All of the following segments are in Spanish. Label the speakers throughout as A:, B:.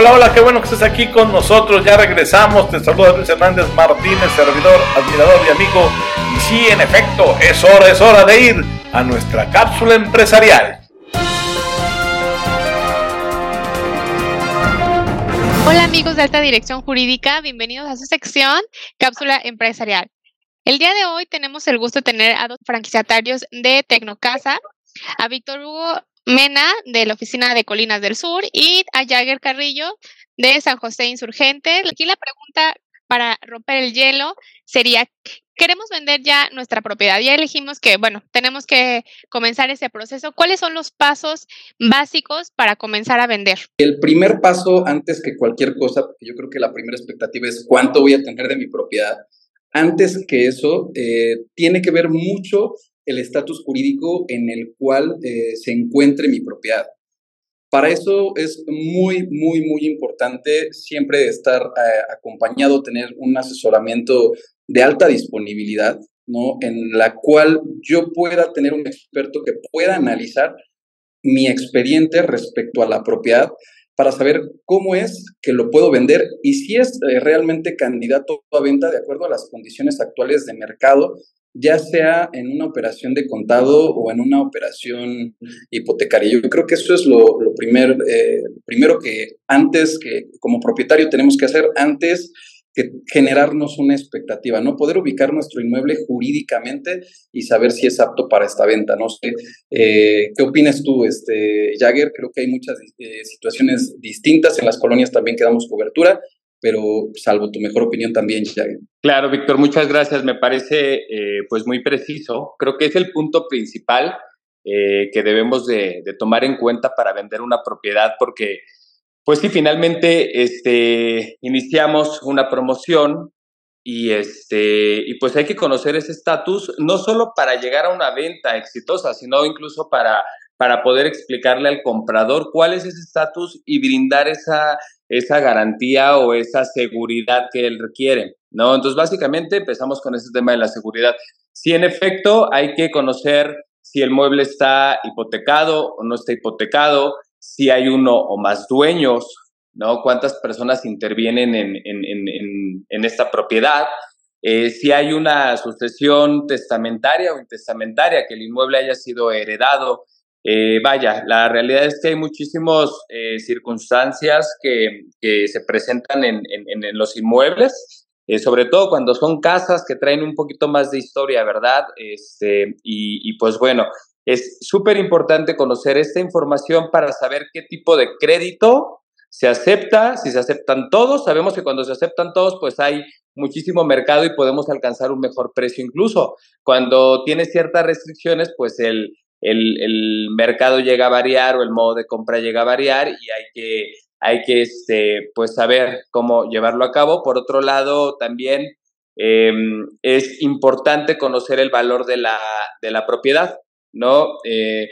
A: Hola, hola, qué bueno que estés aquí con nosotros. Ya regresamos. Te saluda Luis Hernández Martínez, servidor, admirador y amigo. Y sí, en efecto, es hora, es hora de ir a nuestra cápsula empresarial.
B: Hola amigos de Alta Dirección Jurídica, bienvenidos a su sección Cápsula Empresarial. El día de hoy tenemos el gusto de tener a dos franquiciatarios de Tecnocasa, a Víctor Hugo Mena de la oficina de Colinas del Sur y a Jagger Carrillo de San José Insurgente. Aquí la pregunta para romper el hielo sería, queremos vender ya nuestra propiedad. Ya elegimos que, bueno, tenemos que comenzar ese proceso. ¿Cuáles son los pasos básicos para comenzar a vender?
C: El primer paso, antes que cualquier cosa, porque yo creo que la primera expectativa es cuánto voy a tener de mi propiedad. Antes que eso, eh, tiene que ver mucho el estatus jurídico en el cual eh, se encuentre mi propiedad. Para eso es muy, muy, muy importante siempre estar eh, acompañado, tener un asesoramiento de alta disponibilidad, ¿no? En la cual yo pueda tener un experto que pueda analizar mi expediente respecto a la propiedad para saber cómo es que lo puedo vender y si es eh, realmente candidato a venta de acuerdo a las condiciones actuales de mercado ya sea en una operación de contado o en una operación hipotecaria. Yo creo que eso es lo, primer, eh, primero que antes, que como propietario tenemos que hacer antes que generarnos una expectativa, ¿no? Poder ubicar nuestro inmueble jurídicamente y saber si es apto para esta venta. No sé, eh, ¿qué opinas tú, este, Jagger? Creo que hay muchas eh, situaciones distintas, en las colonias también que damos cobertura, pero salvo tu mejor opinión también, Jagger.
D: Claro, Víctor, muchas gracias. Me parece eh, pues muy preciso. Creo que es el punto principal eh, que debemos de, tomar en cuenta para vender una propiedad, porque pues si finalmente este, iniciamos una promoción y, este, y pues hay que conocer ese estatus, no solo para llegar a una venta exitosa, sino incluso para para poder explicarle al comprador cuál es ese estatus y brindar esa, esa garantía o esa seguridad que él requiere, ¿no? Entonces, básicamente empezamos con ese tema de la seguridad. Si en efecto hay que conocer si el mueble está hipotecado o no está hipotecado, si hay uno o más dueños, ¿no? Cuántas personas intervienen en, en, en, en esta propiedad, eh, si hay una sucesión testamentaria o intestamentaria, que el inmueble haya sido heredado eh, vaya, la realidad es que hay muchísimas eh, circunstancias que, se presentan en, los inmuebles, eh, sobre todo cuando son casas que traen un poquito más de historia, ¿verdad? Este, y, pues bueno, es súper importante conocer esta información para saber qué tipo de crédito se acepta, si se aceptan todos, sabemos que cuando se aceptan todos, pues hay muchísimo mercado y podemos alcanzar un mejor precio incluso. Cuando tiene ciertas restricciones, pues el, el, mercado llega a variar o el modo de compra llega a variar y hay que, hay que este, pues saber cómo llevarlo a cabo. Por otro lado, también em, es importante conocer el valor de la, de la propiedad, ¿no? Eh,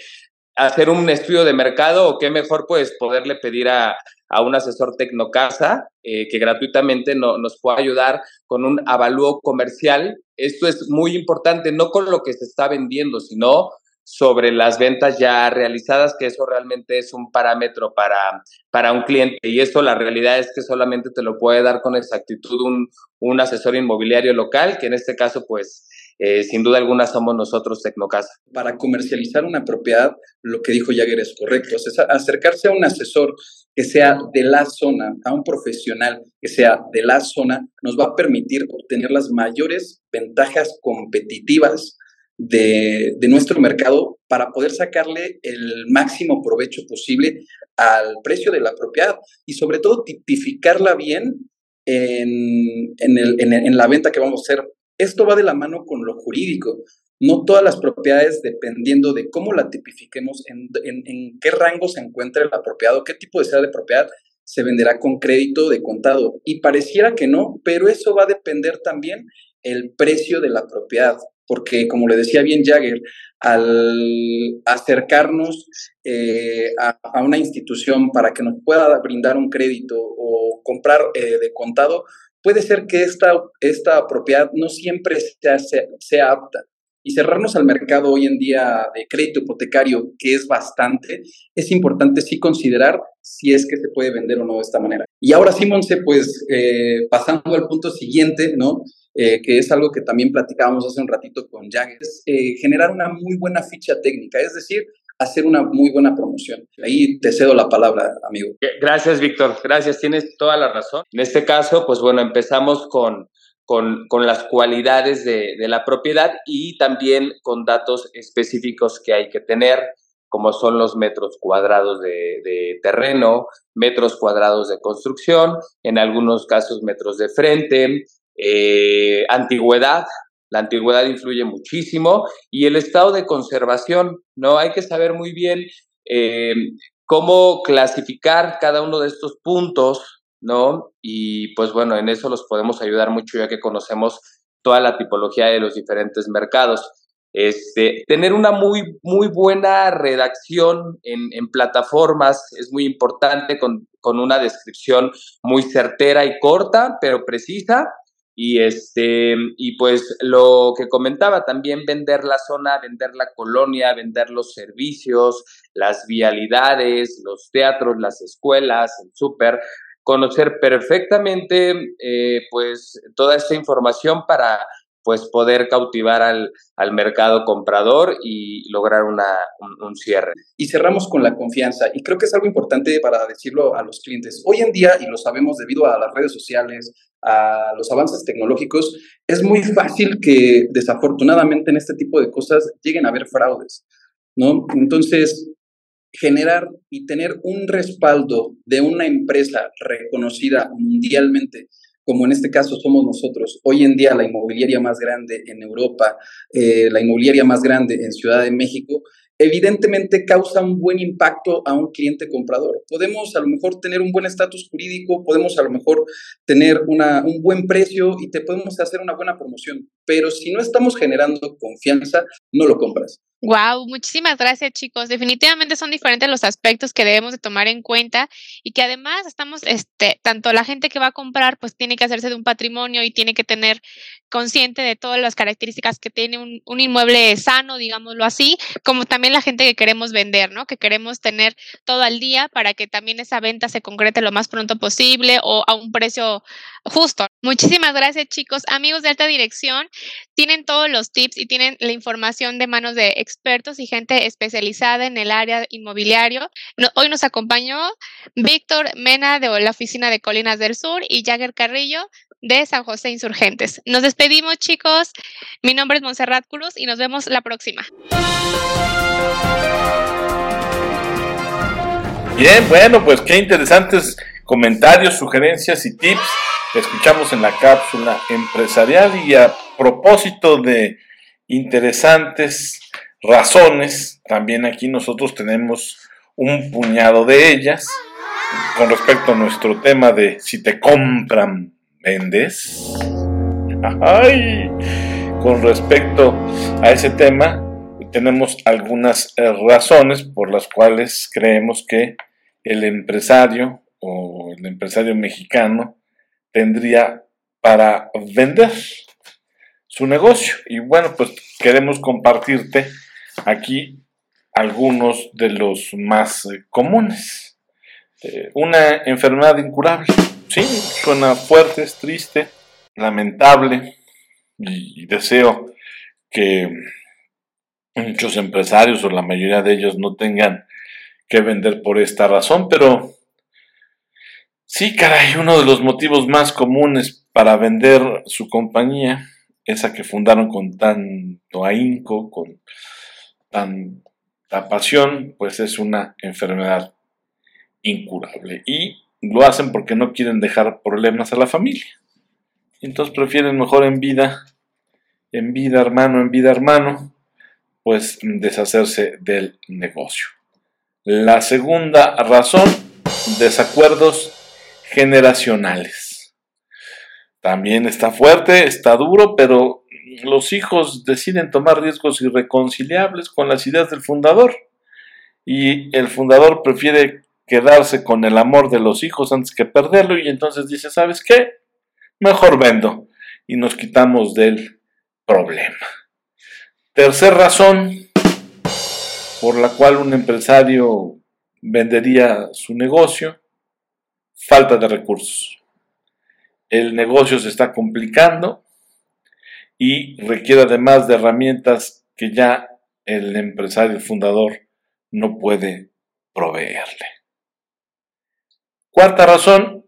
D: hacer un estudio de mercado o qué mejor pues poderle pedir a, a un asesor Tecnocasa eh, que gratuitamente no, nos pueda ayudar con un avalúo comercial. Esto es muy importante, no con lo que se está vendiendo, sino sobre las ventas ya realizadas, que eso realmente es un parámetro para, para un cliente. Y esto la realidad es que solamente te lo puede dar con exactitud un, un asesor inmobiliario local, que en este caso, pues, eh, sin duda alguna somos nosotros Tecnocasa.
C: Para comercializar una propiedad, lo que dijo Jagger es correcto. Es acercarse a un asesor que sea de la zona, a un profesional que sea de la zona, nos va a permitir obtener las mayores ventajas competitivas de, nuestro mercado para poder sacarle el máximo provecho posible al precio de la propiedad y sobre todo tipificarla bien en, en, la venta que vamos a hacer. Esto va de la mano con lo jurídico. No todas las propiedades, dependiendo de cómo la tipifiquemos, en, en qué rango se encuentra la propiedad qué tipo de sea de propiedad, se venderá con crédito de contado. Y pareciera que no, pero eso va a depender también el precio de la propiedad porque como le decía bien Jagger, al acercarnos eh, a, una institución para que nos pueda brindar un crédito o comprar eh, de contado, puede ser que esta, esta propiedad no siempre sea, sea, apta. Y cerrarnos al mercado hoy en día de crédito hipotecario, que es bastante, es importante sí considerar si es que se puede vender o no de esta manera. Y ahora sí, Monse, pues eh, pasando al punto siguiente, ¿no? Eh, que es algo que también platicábamos hace un ratito con Jack, es eh, generar una muy buena ficha técnica, es decir, hacer una muy buena promoción. Ahí te cedo la palabra, amigo.
D: Gracias, Víctor. Gracias, tienes toda la razón. En este caso, pues bueno, empezamos con, con, con las cualidades de, de, la propiedad y también con datos específicos que hay que tener, como son los metros cuadrados de, terreno, metros cuadrados de construcción, en algunos casos metros de frente, eh, antigüedad, la antigüedad influye muchísimo y el estado de conservación, ¿no? Hay que saber muy bien eh, cómo clasificar cada uno de estos puntos, ¿no? Y pues bueno, en eso los podemos ayudar mucho ya que conocemos toda la tipología de los diferentes mercados. Este, tener una muy, muy buena redacción en, plataformas es muy importante con, con, una descripción muy certera y corta, pero precisa, y, este, y pues lo que comentaba, también vender la zona, vender la colonia, vender los servicios, las vialidades, los teatros, las escuelas, el súper, conocer perfectamente eh, pues toda esta información para pues poder cautivar al, al mercado comprador y lograr una, un, un, cierre.
C: Y cerramos con la confianza. Y creo que es algo importante para decirlo a los clientes. Hoy en día, y lo sabemos debido a las redes sociales, a los avances tecnológicos, es muy fácil que desafortunadamente en este tipo de cosas lleguen a haber fraudes, ¿no? Entonces, generar y tener un respaldo de una empresa reconocida mundialmente, como en este caso somos nosotros, hoy en día la inmobiliaria más grande en Europa, eh, la inmobiliaria más grande en Ciudad de México, evidentemente causa un buen impacto a un cliente comprador. Podemos a lo mejor tener un buen estatus jurídico, podemos a lo mejor tener una, un buen precio y te podemos hacer una buena promoción, pero si no estamos generando confianza, no lo compras.
B: Wow, muchísimas gracias chicos. Definitivamente son diferentes los aspectos que debemos de tomar en cuenta y que además estamos, este, tanto la gente que va a comprar, pues tiene que hacerse de un patrimonio y tiene que tener consciente de todas las características que tiene un, un inmueble sano, digámoslo así, como también la gente que queremos vender, ¿no? Que queremos tener todo al día para que también esa venta se concrete lo más pronto posible o a un precio justo. Muchísimas gracias chicos. Amigos de alta dirección, tienen todos los tips y tienen la información de manos de expertos y gente especializada en el área inmobiliario. Hoy nos acompañó Víctor Mena de la oficina de Colinas del Sur y Jagger Carrillo de San José Insurgentes. Nos despedimos chicos. Mi nombre es Montserrat Cruz y nos vemos la próxima.
A: Bien, bueno, pues qué interesantes comentarios, sugerencias y tips escuchamos en la cápsula empresarial y a propósito de interesantes razones, también aquí nosotros tenemos un puñado de ellas con respecto a nuestro tema de si te compran, vendes. Ay, con respecto a ese tema, tenemos algunas razones por las cuales creemos que el empresario o el empresario mexicano tendría para vender su negocio. Y bueno, pues queremos compartirte aquí algunos de los más eh, comunes. Eh, una enfermedad incurable. Sí, suena fuerte, es triste, lamentable y, y deseo que muchos empresarios o la mayoría de ellos no tengan que vender por esta razón, pero sí, caray, uno de los motivos más comunes para vender su compañía, esa que fundaron con tanto ahínco, con tanta pasión, pues es una enfermedad incurable. Y lo hacen porque no quieren dejar problemas a la familia. Entonces prefieren mejor en vida, en vida hermano, en vida hermano, pues deshacerse del negocio. La segunda razón, desacuerdos generacionales. También está fuerte, está duro, pero los hijos deciden tomar riesgos irreconciliables con las ideas del fundador. Y el fundador prefiere quedarse con el amor de los hijos antes que perderlo y entonces dice, ¿sabes qué? Mejor vendo y nos quitamos del problema. Tercer razón por la cual un empresario vendería su negocio, falta de recursos. El negocio se está complicando y requiere además de herramientas que ya el empresario, fundador, no puede proveerle. Cuarta razón,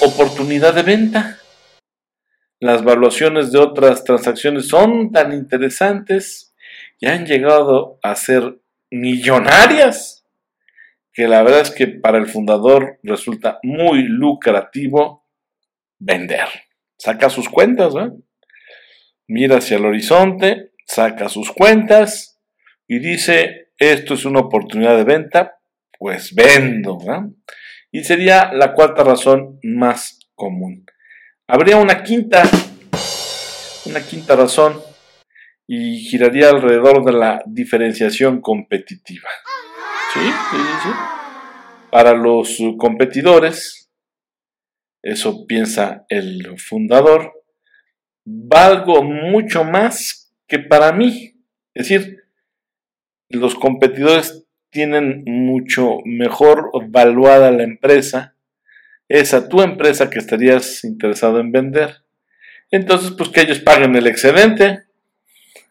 A: oportunidad de venta. Las valuaciones de otras transacciones son tan interesantes y han llegado a ser millonarias que la verdad es que para el fundador resulta muy lucrativo vender. Saca sus cuentas, mira hacia el horizonte, saca sus cuentas y dice, esto es una oportunidad de venta, pues vendo. Y sería la cuarta razón más común. Habría una quinta, una quinta razón y giraría alrededor de la diferenciación competitiva. ¿Sí? Sí, sí. Para los competidores, eso piensa el fundador, valgo mucho más que para mí. Es decir, los competidores tienen mucho mejor valuada la empresa, esa tu empresa que estarías interesado en vender. Entonces, pues que ellos paguen el excedente.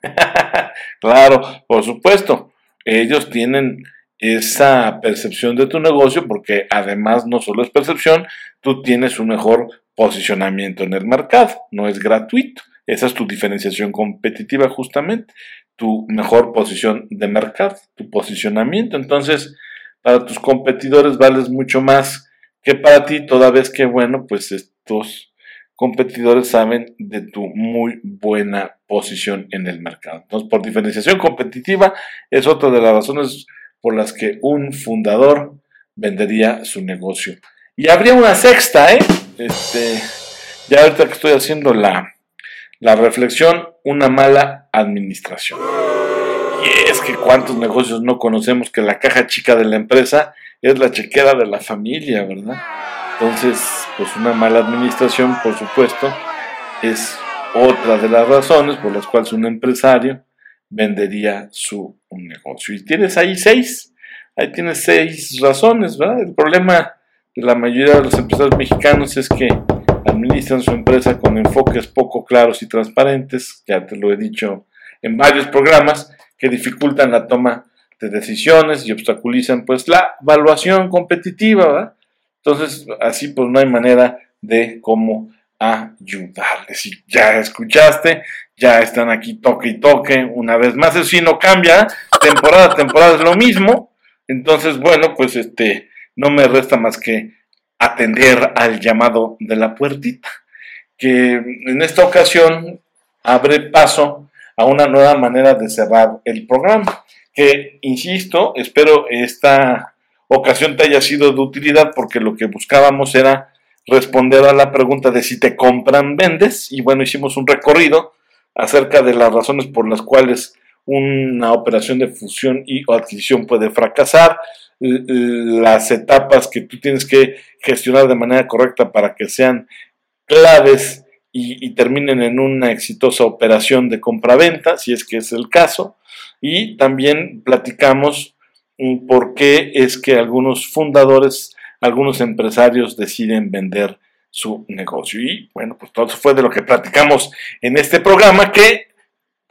A: claro, por supuesto, ellos tienen esa percepción de tu negocio porque además no solo es percepción, tú tienes un mejor posicionamiento en el mercado, no es gratuito. Esa es tu diferenciación competitiva justamente, tu mejor posición de mercado, tu posicionamiento. Entonces, para tus competidores vales mucho más que para ti, toda vez que, bueno, pues estos competidores saben de tu muy buena posición en el mercado. Entonces, por diferenciación competitiva es otra de las razones por las que un fundador vendería su negocio. Y habría una sexta, ¿eh? Este, ya ahorita que estoy haciendo la, la reflexión, una mala administración. Y es que cuántos negocios no conocemos que la caja chica de la empresa es la chequera de la familia, ¿verdad? Entonces, pues una mala administración, por supuesto, es otra de las razones por las cuales un empresario vendería su negocio. Y tienes ahí seis, ahí tienes seis razones, ¿verdad? El problema la mayoría de los empresarios mexicanos es que administran su empresa con enfoques poco claros y transparentes, ya te lo he dicho en varios programas, que dificultan la toma de decisiones y obstaculizan pues la evaluación competitiva, Entonces, así pues no hay manera de cómo ayudarles. Si ya escuchaste, ya están aquí toque y toque, una vez más, eso sí no cambia, temporada a temporada es lo mismo. Entonces, bueno, pues este, no me resta más que atender al llamado de la puertita, que en esta ocasión abre paso a una nueva manera de cerrar el programa, que, insisto, espero esta ocasión te haya sido de utilidad porque lo que buscábamos era responder a la pregunta de si te compran, vendes, y bueno, hicimos un recorrido acerca de las razones por las cuales una operación de fusión y o adquisición puede fracasar, las etapas que tú tienes que gestionar de manera correcta para que sean claves y, terminen en una exitosa operación de compra-venta, si es que es el caso. Y también platicamos mm, por qué es que algunos fundadores, algunos empresarios deciden vender su negocio. Y bueno, pues todo eso fue de lo que platicamos en este programa que,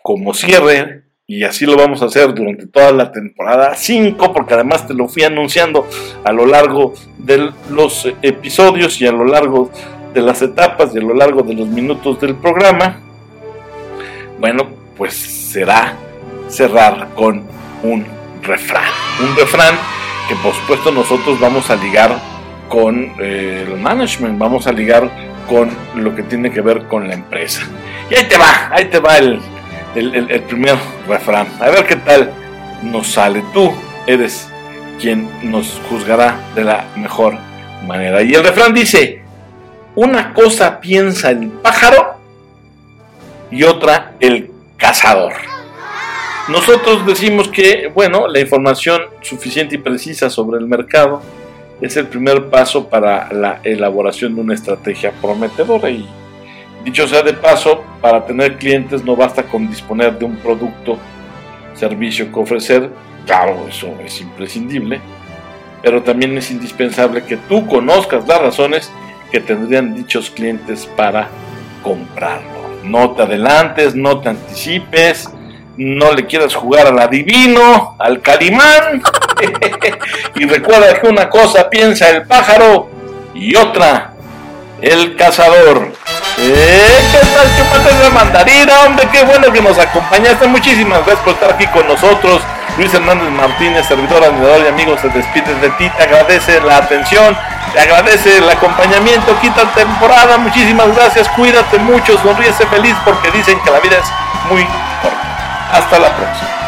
A: como cierre, y así lo vamos a hacer durante toda la temporada 5, porque además te lo fui anunciando a lo largo de los episodios y a lo largo de las etapas y a lo largo de los minutos del programa. Bueno, pues será cerrar con un refrán. Un refrán que por supuesto nosotros vamos a ligar con eh, el management, vamos a ligar con lo que tiene que ver con la empresa. Y ahí te va, ahí te va el, el, primer refrán. A ver qué tal nos sale. Tú eres quien nos juzgará de la mejor manera. Y el refrán dice, una cosa piensa el pájaro y otra el cazador. Nosotros decimos que, bueno, la información suficiente y precisa sobre el mercado es el primer paso para la elaboración de una estrategia prometedora y Dicho sea de paso, para tener clientes no basta con disponer de un producto, servicio que ofrecer, claro, eso es imprescindible, pero también es indispensable que tú conozcas las razones que tendrían dichos clientes para comprarlo. No te adelantes, no te anticipes, no le quieras jugar al adivino, al calimán. y recuerda que una cosa piensa el pájaro y otra el cazador. Eh, ¿Qué tal chupates de mandarina? Hombre, qué bueno que nos acompañaste. Muchísimas gracias por estar aquí con nosotros. Luis Hernández Martínez, servidor, admirador y amigo, se despide de ti. Te agradece la atención, te agradece el acompañamiento. Quita temporada. Muchísimas gracias. Cuídate mucho, sonríese feliz porque dicen que la vida es muy corta. Hasta la próxima.